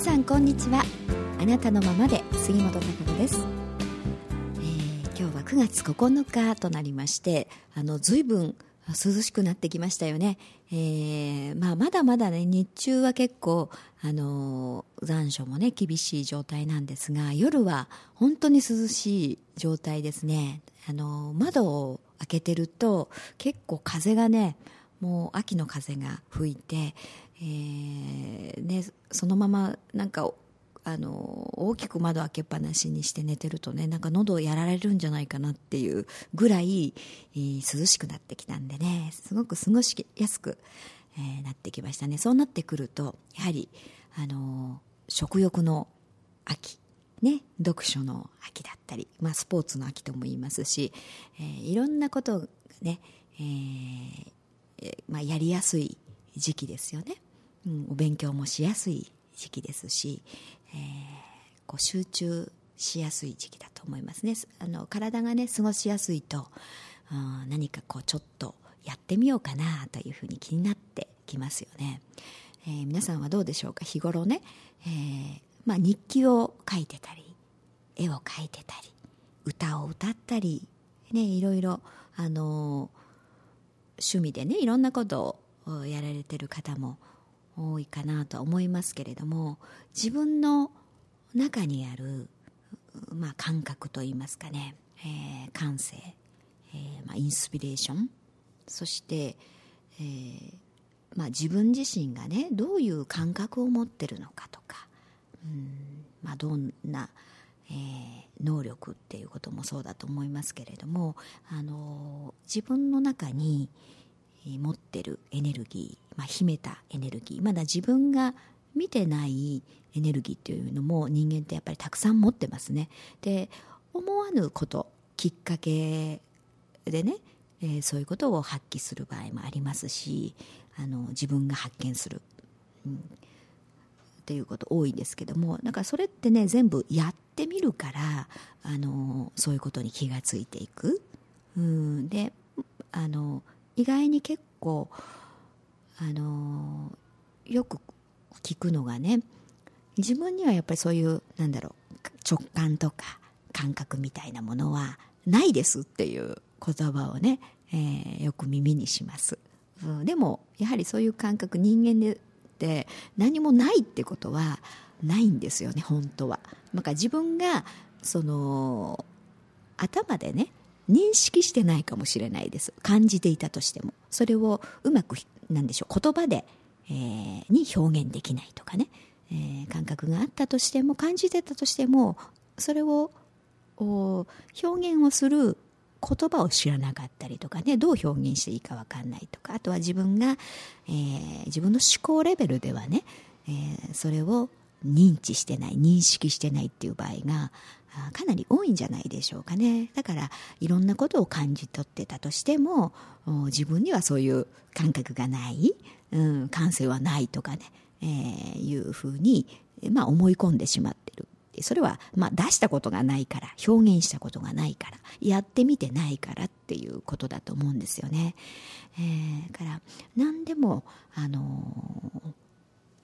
皆さんこんにちは。あなたのままで杉本孝子です、えー、今日は9月9日となりましてあの随分涼しくなってきましたよね、えーまあ、まだまだね日中は結構あの残暑もね厳しい状態なんですが夜は本当に涼しい状態ですね。あの窓を開けてると結構風がねもう秋の風が吹いて、えーね、そのままなんかあの大きく窓開けっぱなしにして寝てるとねなんか喉をやられるんじゃないかなっていうぐらい、えー、涼しくなってきたんでねすごく過ごしやすく、えー、なってきましたね。そうなってくるとやはりあの食欲の秋ね、読書の秋だったり、まあ、スポーツの秋とも言いますし、えー、いろんなことがね、えーまあ、やりやすい時期ですよね、うん、お勉強もしやすい時期ですし、えー、こう集中しやすい時期だと思いますね。あの体がね過ごしやすいと、うん、何かこうちょっとやってみようかなというふうに気になってきますよね、えー、皆さんはどうでしょうか？日頃ね、えーまあ、日記を書いてたり絵を描いてたり歌を歌ったり、ね、いろいろあの趣味でねいろんなことをやられてる方も多いかなとは思いますけれども自分の中にある、まあ、感覚といいますかね、えー、感性、えーまあ、インスピレーションそして、えーまあ、自分自身がねどういう感覚を持ってるのかとか、うんまあ、どんな、えー、能力っていうこともそうだと思いますけれども、あの自分の中に持ってるエネルギー、まあ、秘めたエネルギーまだ自分が見てないエネルギーっていうのも人間ってやっぱりたくさん持ってますね。で思わぬこときっかけでね、えー、そういうことを発揮する場合もありますしあの自分が発見する、うん、っていうこと多いんですけどもだからそれってね全部やってみるからあのそういうことに気がついていく。うん、であの意外に結構あのよく聞くのがね自分にはやっぱりそういうなんだろう直感とか感覚みたいなものはないですっていう言葉をね、えー、よく耳にします、うん、でもやはりそういう感覚人間でって何もないってことはないんですよね本当は。なんか自分がその頭でね認識してないかもしれないです。感じていたとしても。それをうまくなんでしょう言葉で、えー、に表現できないとかね、えー、感覚があったとしても感じてたとしてもそれを表現をする言葉を知らなかったりとかね。どう表現していいか分かんないとか。あとは自分が、えー、自分の思考レベルではね、えー、それを認知してない認識してないっていう場合がかなり多いんじゃないでしょうかねだからいろんなことを感じ取ってたとしても自分にはそういう感覚がない、うん、感性はないとかね、えー、いうふうに、まあ、思い込んでしまってるそれは、まあ、出したことがないから表現したことがないからやってみてないからっていうことだと思うんですよね。えー、から何でも、あのー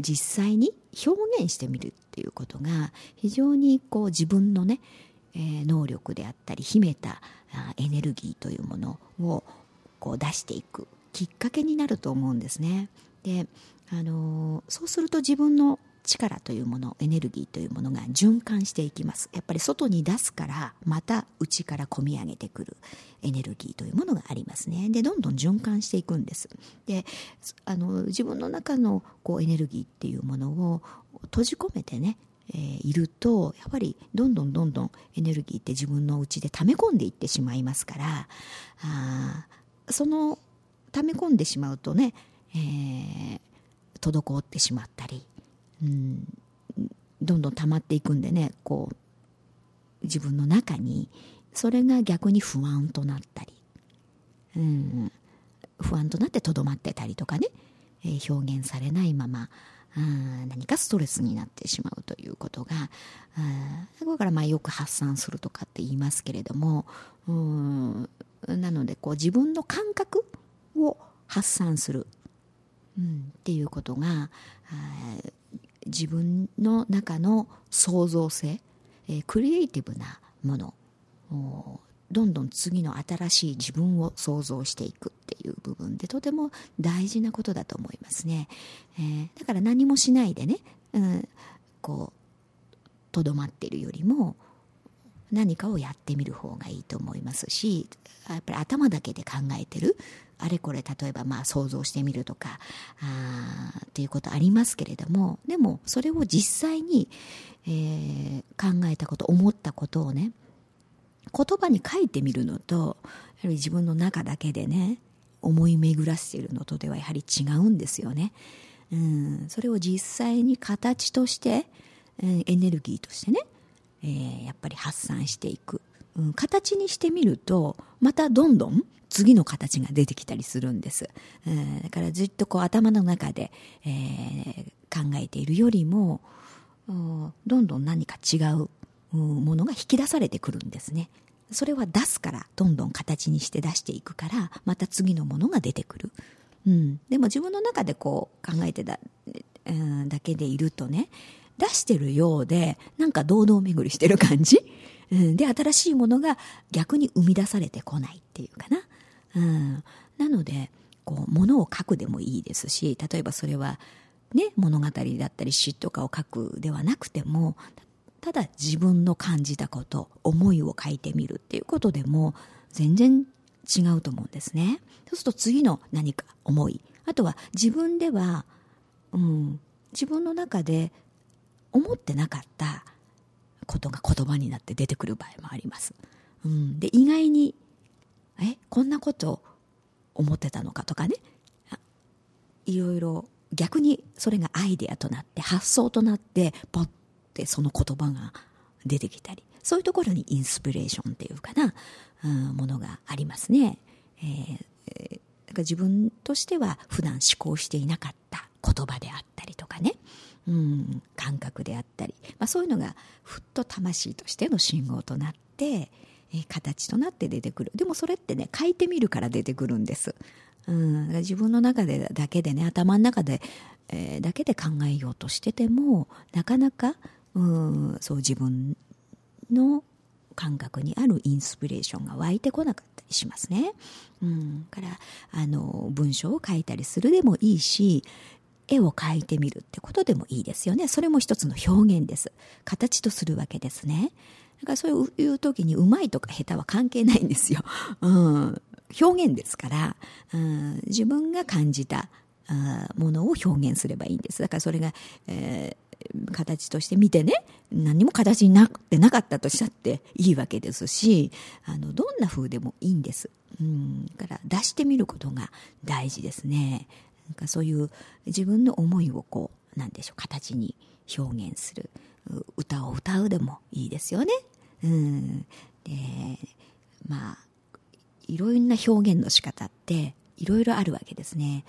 実際に表現してみるっていうことが非常にこう自分のね、えー、能力であったり秘めたエネルギーというものをこう出していくきっかけになると思うんですね。であのー、そうすると自分の力というものエネルギーというものが循環していきます。やっぱり外に出すからまた内から込み上げてくるエネルギーというものがありますね。でどんどん循環していくんです。であの自分の中のこうエネルギーっていうものを閉じ込めてねえー、いるとやっぱりどんどんどんどんエネルギーって自分の内で溜め込んでいってしまいますからあその溜め込んでしまうとね、えー、滞ってしまったりうん、どんどん溜まっていくんでねこう自分の中にそれが逆に不安となったり、うん、不安となってとどまってたりとかね、えー、表現されないまま何かストレスになってしまうということがこれからまあよく発散するとかって言いますけれどもうんなのでこう自分の感覚を発散する、うん、っていうことが自分の中の創造性、えー、クリエイティブなものどんどん次の新しい自分を想像していくっていう部分でとても大事なことだと思いますね、えー、だから何もしないでね、うん、こうとどまっているよりも何かをやってみる方がいいと思いますしやっぱり頭だけで考えてるあれこれ例えばまあ想像してみるとかあっていうことありますけれどもでもそれを実際に、えー、考えたこと思ったことをね言葉に書いてみるのとやはり自分の中だけでね思い巡らせているのとではやはり違うんですよね。うん、それを実際に形として、うん、エネルギーとしてね、えー、やっぱり発散していく、うん、形にしてみるとまたどんどん次の形が出てきたりするんです、うん、だからずっとこう頭の中で、えー、考えているよりもどんどん何か違うものが引き出されてくるんですね。それは出すからどんどん形にして出していくからまた次のものが出てくる、うん、でも自分の中でこう考えてだ,、うん、だけでいるとね出してるようでなんか堂々巡りしてる感じ、うん、で新しいものが逆に生み出されてこないっていうかな、うん、なのでこう物を書くでもいいですし例えばそれはね、物語だったり詩とかを書くではなくてもただ自分の感じたこと思いを書いてみるっていうことでも全然違うと思うんですね。そうすると次の何か思いあとは自分では、うん、自分の中で思ってなかったことが言葉になって出てくる場合もあります、うん、で意外にえこんなこと思ってたのかとかね。いろいろ逆にそれがアイデアとなって発想となってポッってその言葉が出てきたり。そういうところにインスピレーションっていうかな、うん、ものがありますね、えー、か自分としては普段思考していなかった言葉であったりとかね、うん、感覚であったり、まあ、そういうのがふっと魂としての信号となって、えー、形となって出てくるでもそれってね書いてみるから出てくるんです、うん、自分の中でだけでね頭の中で、えー、だけで考えようとしててもなかなかうんそう自分の感覚にあるインスピレーションが湧いてこなかったりしますね。うん、からあの文章を書いたりするでもいいし絵を描いてみるってことでもいいですよね。それも一つの表現です。形とするわけですね。だからそういう時にうまいとか下手は関係ないんですよ。うん、表現ですから、うん、自分が感じたものを表現すればいいんです。だからそれが、え形として見てね何も形になってなかったとしたっていいわけですしあのどんな風でもいいんです。うんだから出してみることが大事ですね。なんかそういう自分の思いをこうなんでしょう形に表現する。歌を歌うでもいいですよね。うん。でまあいろんな表現の仕方っていろいろあるわけですね。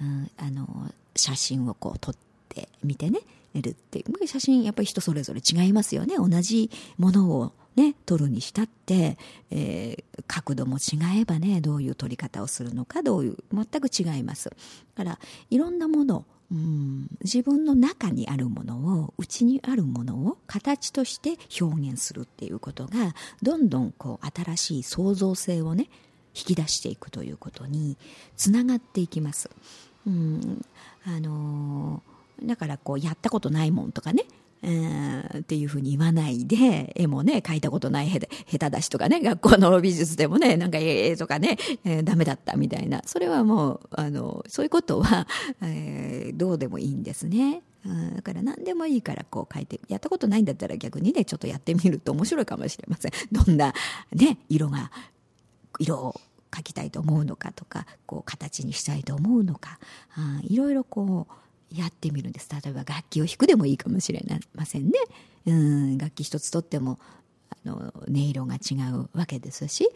うん、あの写真をこう撮ってみてね。るって写真やっぱり人それぞれ違いますよね。同じものをね撮るにしたって、えー、角度も違えばねどういう撮り方をするのかどういう全く違いますだからいろんなものうん自分の中にあるものを内にあるものを形として表現するっていうことがどんどんこう新しい創造性をね引き出していくということにつながっていきます。うんあのーだからこうやったことないもんとかねうんっていうふうに言わないで、絵もね、描いたことない下手だしとかね、学校の美術でもね、なんか絵とかね、えー、ダメだったみたいな、それはもう、あの、そういうことは、えー、どうでもいいんですね。だから何でもいいからこう描いて、やったことないんだったら逆にね、ちょっとやってみると面白いかもしれません。どんなね、色が、色を描きたいと思うのかとか、こう形にしたいと思うのか、いろいろこう、やってみるんです。例えば楽器を弾くでもいいかもしれませんね。うん。楽器一つとってもあの音色が違うわけですし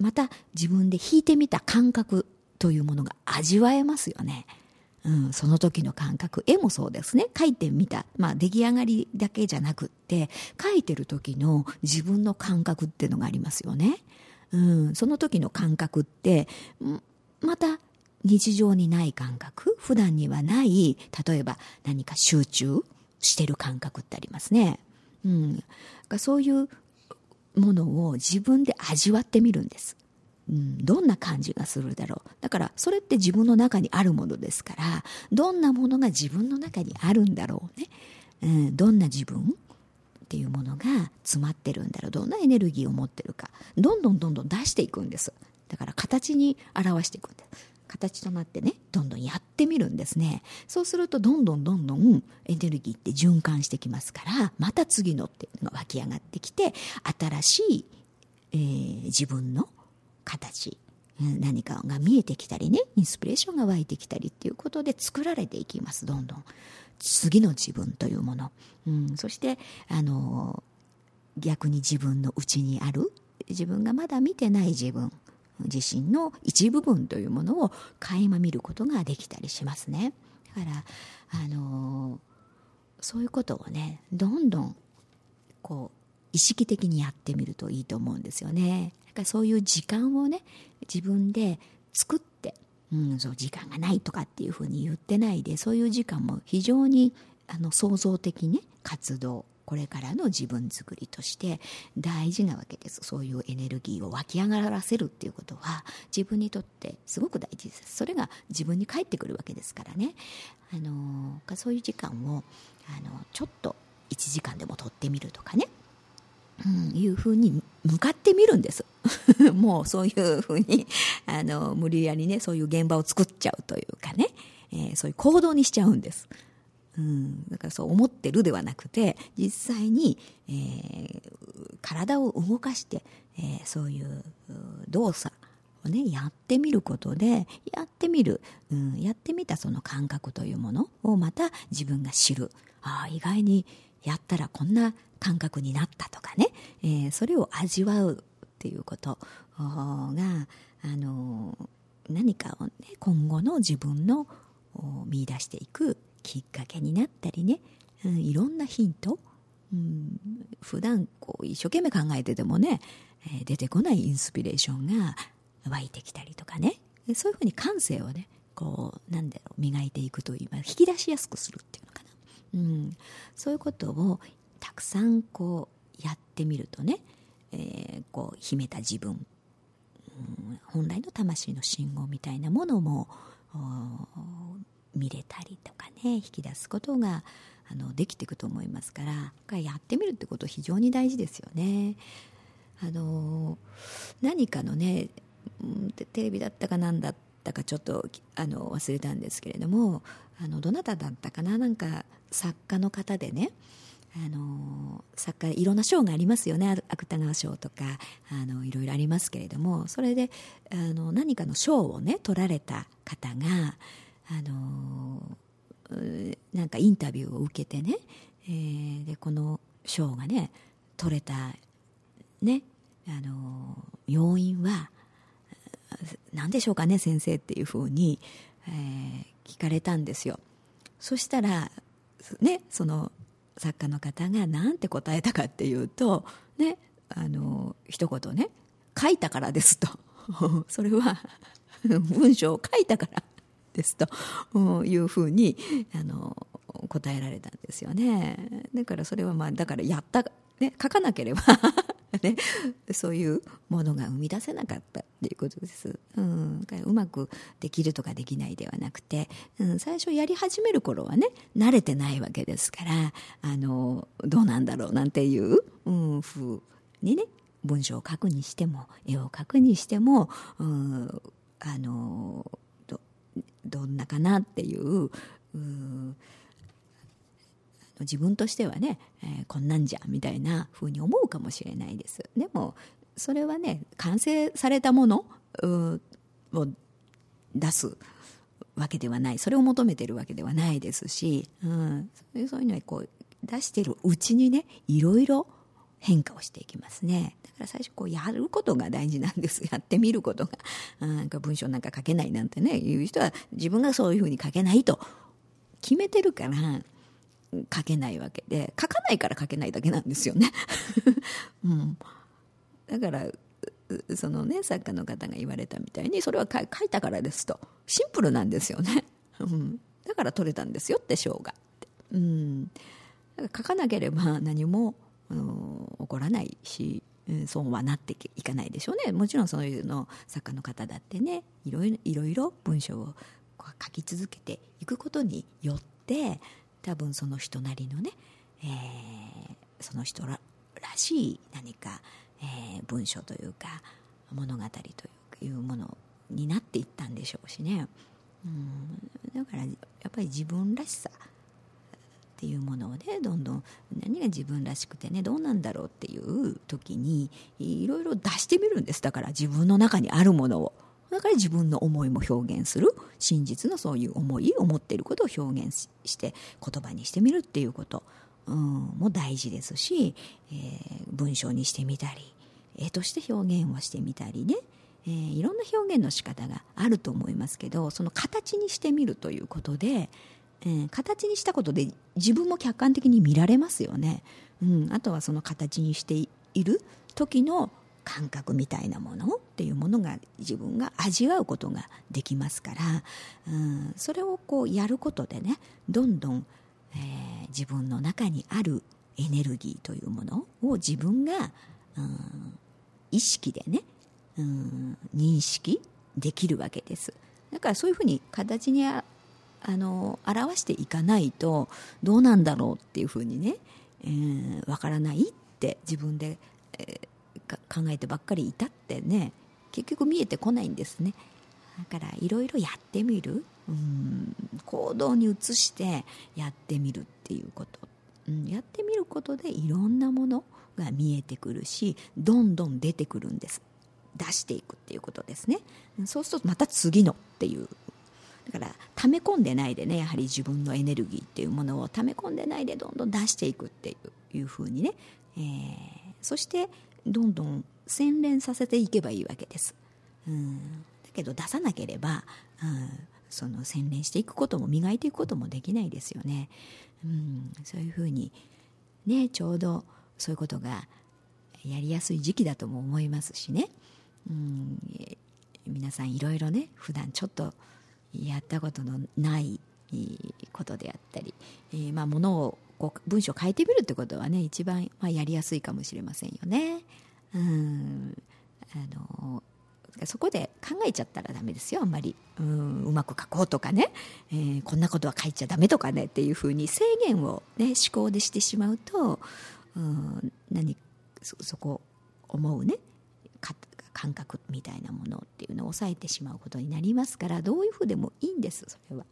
また自分で弾いてみた感覚というものが味わえますよね。うん、その時の感覚。絵もそうですね。描いてみた、まあ、出来上がりだけじゃなくって描いてる時の自分の感覚っていうのがありますよね。うん、その時の感覚ってまた日常にない感覚普段にはない例えば何か集中してる感覚ってありますね。うん、そういうものを自分で味わってみるんです。うん、どんな感じがするだろう。だから、それって自分の中にあるものですから、どんなものが自分の中にあるんだろうね。うん、どんな自分っていうものが詰まってるんだろう。どんなエネルギーを持ってるか。どんどんどんどん出していくんです。だから、形に表していくんです。形となってねどんどんやってみるんですね。そうするとどんどんどんどんエネルギーって循環してきますからまた次のっていうのが湧き上がってきて新しい、えー、自分の形何かが見えてきたりねインスピレーションが湧いてきたりっていうことで作られていきますどんどん。次の自分というもの、うん、そしてあの逆に自分の内にある自分がまだ見てない自分。自身の一部分というものを垣間見ることができたりしますね。だからあのそういうことをねどんどんこう意識的にやってみるといいと思うんですよね。だからそういう時間をね自分で作って、うん、そう時間がないとかっていうふうに言ってないでそういう時間も非常にあの創造的に活動これからの自分作りとして大事なわけです。そういうエネルギーを湧き上がらせるっていうことは自分にとってすごく大事です。それが自分に返ってくるわけですからね。あのそういう時間をあのちょっと1時間でも取ってみるとかね。うん、いうふうに向かってみるんです。もうそういうふうにあの無理やりねそういう現場を作っちゃうというかね、えー、そういう行動にしちゃうんです。うん、だからそう思ってるではなくて実際に、えー、体を動かして、えー、そういう動作をねやってみることでやってみる、うん、やってみたその感覚というものをまた自分が知る。ああ意外にやったらこんな感覚になったとかね、えー、それを味わうっていうことがあの何かをね今後の自分の見出していくきっかけになったりね、うん、いろんなヒント、うん、普段こう一生懸命考えててもね、えー、出てこないインスピレーションが湧いてきたりとかね。そういうふうに感性をねこうなんだろう磨いていくといいます引き出しやすくするっていうのかな、うん、そういうことをたくさんこうやってみるとね、えー、こう秘めた自分、うん、本来の魂の信号みたいなものも見れたりとかね引き出すことがあのできていくと思いますからやってみるってこと非常に大事ですよね。あの何かのねテレビだったか何だったかちょっとあの忘れたんですけれどもあのどなただったかななんか作家の方でねあの作家いろんな賞がありますよね芥川賞とかあのいろいろありますけれどもそれであの何かの賞をね取られた方があのなんかインタビューを受けてね、えー、でこの賞がね取れたねあの要因は何でしょうかね先生っていうふうに、えー、聞かれたんですよ。そしたらねその作家の方が何て答えたかっていうとねあの一言ね「書いたからです」と。それは文章を書いたから。ですと いうふうにあの答えられたんですよね。だからそれはまあだからやった、ね、書かなければ ね、そういうものが生み出せなかったっていうことです、うん、うまくできるとかできないではなくて、うん、最初やり始める頃はね慣れてないわけですからあのどうなんだろうなんていう、うん、風にね文章を書くにしても絵を描くにしても、うん、あのどんなかなっていう自分としてはね、えー、こんなんじゃみたいなふうに思うかもしれないです。でもそれはね完成されたものを出すわけではない。それを求めてるわけではないですし、うん、そういうのはこう出してるうちにねいろいろ変化をしていきますね。だから最初こうやることが大事なんです。やってみることが。なんか文章なんか書けないなんてねいう人は自分がそういうふうに書けないと。決めてるから書けないわけで。書かないから書けないだけなんですよね、うん、だからそのね作家の方が言われたみたいにそれは書いたからですと。シンプルなんですよね、うん、だから取れたんですよって賞が。うん、書かなければ何も起こらないし、うん、そうはなっていかないでしょうね。もちろんそういうの作家の方だってねいろいろいろ文章を書き続けていくことによって多分その人なりのね、えー、その人らしい何か、えー、文章というか物語というものになっていったんでしょうしね、うん、だからやっぱり自分らしさっていうものをねどんどん何が自分らしくてねどうなんだろうっていう時にいろいろ出してみるんです。だから自分の中にあるものを。だから自分の思いも表現する。真実のそういう思い思っていることを表現して言葉にしてみるっていうこと、うん、も大事ですし、えー、文章にしてみたり絵として表現をしてみたりね。えー、いろんな表現の仕方があると思いますけどその形にしてみるということで、えー、形にしたことで自分も客観的に見られますよね、うん、あとはその形にしている時の感覚みたいなものっていうものが自分が味わうことができますから、うん、それをこうやることでねどんどん、えー、自分の中にあるエネルギーというものを自分が、うん、意識でね、うん、認識できるわけです。だからそういうふうに形にあの表していかないとどうなんだろうっていうふうにね、えー、分からないって自分で、えー、考えてばっかりいたってね結局見えてこないんですね。だからいろいろやってみる、うん、行動に移してやってみるっていうこと、うん、やってみることでいろんなものが見えてくるしどんどん出てくるんです。出していくっていうことですね。そうするとまた次のっていうだから溜め込んでないでねやはり自分のエネルギーっていうものを溜め込んでないでどんどん出していくっていういうふうにね、えー、そしてどんどん洗練させていけばいいわけです。うん。だけど出さなければ、うん、その洗練していくことも磨いていくこともできないですよね。うん、そういうふうにねちょうどそういうことがやりやすい時期だとも思いますしね、うん、皆さんいろいろね普段ちょっとやったことのないことであったり、えー、まあ、ものをこう文章を変えてみるってことはね一番、まあ、やりやすいかもしれませんよね。うん。あのそこで考えちゃったらダメですよあんまり。うん。うまく書こうとかね、えー、こんなことは書いちゃダメとかねっていうふうに制限を、ね、思考でしてしまうとうん。何そそこ思うね。感覚みたいなものっていうのを抑えてしまうことになりますからどういうふうでもいいんですそれは。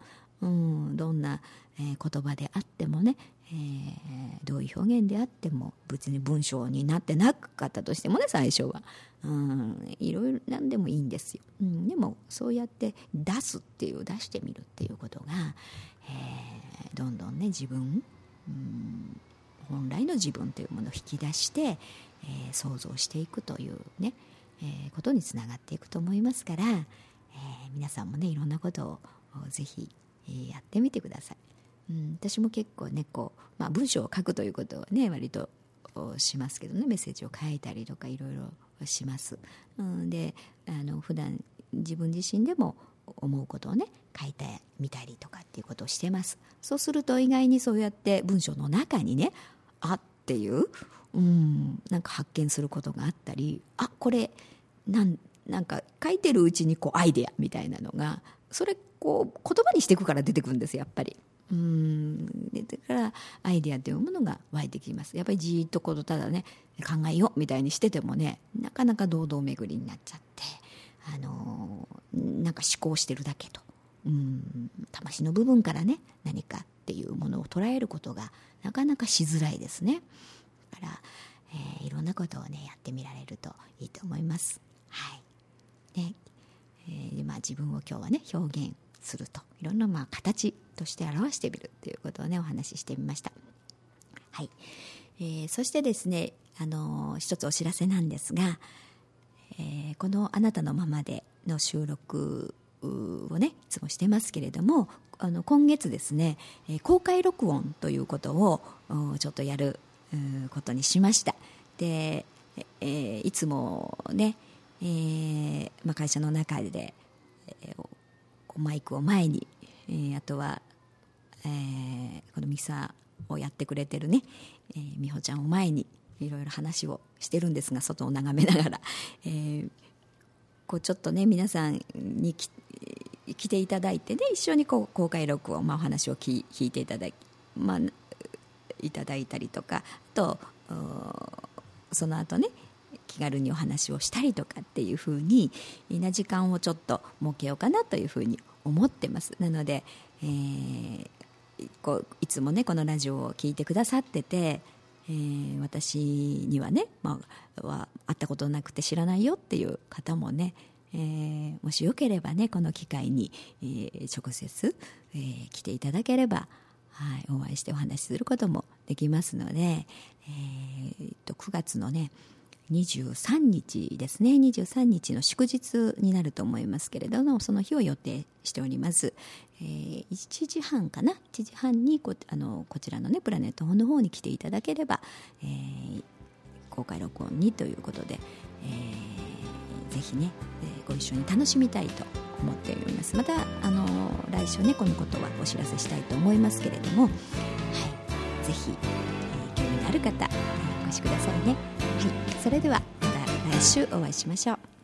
うん、どんな、えー、言葉であってもね、えー、どういう表現であっても別に文章になってなかったとしてもね最初は、うん、いろいろ何でもいいんですよ、うん、でもそうやって出すっていう出してみるっていうことが、えー、どんどんね自分、うん、本来の自分というものを引き出して、えー、想像していくというね、えー、ことにつながっていくと思いますから、えー、皆さんもねいろんなことをぜひ、えー、やってみてください、うん、私も結構ねこう、まあ、文章を書くということをね割としますけどねメッセージを書いたりとかいろいろします、うん、であの普段自分自身でも思うことをね書いてみたりとかっていうことをしてます。そうすると意外にそうやって文章の中にねあっていううん。なんか発見することがあったりあこれなんなんか書いてるうちにこうアイデアみたいなのがそれこう言葉にしていくから出てくるんですやっぱり。うん。だからアイデアというものが湧いてきます。やっぱりじっとこうただね考えようみたいにしててもねなかなか堂々巡りになっちゃってあのなんか思考してるだけと。うん。魂の部分からね何かっていうものを捉えることがなかなかしづらいですね。から、えー、いろんなことをねやってみられるといいと思います。はいねえー、まあ、自分を今日はね表現するといろんなまあ形として表してみるということをねお話ししてみました。はい、えー、そしてですね、あのー、一つお知らせなんですが、えー、この「あなたのままで」の収録をねいつもしてますけれどもあの今月ですね、公開録音ということをちょっとやることにしました。で、えー、いつもね、えーまあ、会社の中で、えー、マイクを前に、えー、あとは、えー、このミキサーをやってくれてるね、えー、美穂ちゃんを前にいろいろ話をしてるんですが外を眺めながら、えー、こうちょっとね皆さんに来ていただいてね一緒にこう公開録音、まあ、お話を聞いていただき、まあ、いただいたりとかあとその後ね気軽にお話をしたりとかっていうふうにな時間をちょっと設けようかなというふうに思ってます。なので、えー、こういつもねこのラジオを聴いてくださってて、えー、私にはね、まあ、は会ったことなくて知らないよっていう方もねえー、もしよければねこの機会に、えー、直接、えー、来ていただければ、はい、お会いしてお話しすることもできますので、えー、と9月のね23日ですね。23日の祝日になると思いますけれどもその日を予定しております、えー、1時半かな？1時半にこあのこちらのねプラネットの方に来ていただければ、えー、公開録音にということで、えー、ぜひね、えー、ご一緒に楽しみたいと思っております。またあの来週ねこのことはお知らせしたいと思いますけれども、はい、ぜひ、えー、興味のある方、お越しくださいね。はい。それではまた来週お会いしましょう。